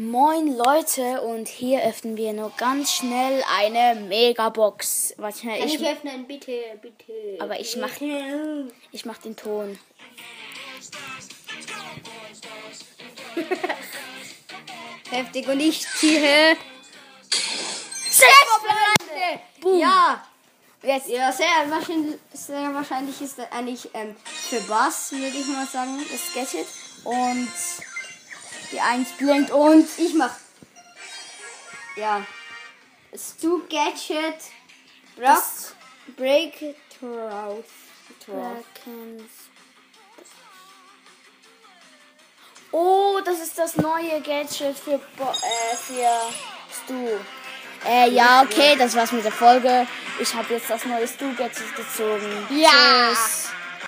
Moin Leute und hier öffnen wir nur ganz schnell eine Megabox. Warte mal, Kann ich ich, öffnen, bitte, bitte. Aber ich mach- ich mach den Ton. Heftig und ich ziehe. Sechs! Boom. Ja! Jetzt. Ja, sehr wahrscheinlich, sehr wahrscheinlich ist das eigentlich ähm, für Bass, würde ich mal sagen. Das Gadget und die 1 blinkt und Ich mach. Ja. Stu Gadget. Brock. Das- Breakthrough. Oh, das ist das neue Gadget für, Bo äh, für Stu. Äh, ja, okay, das war's mit der Folge. Ich habe jetzt das neue Stu-Gadget gezogen. Ja. Tschüss.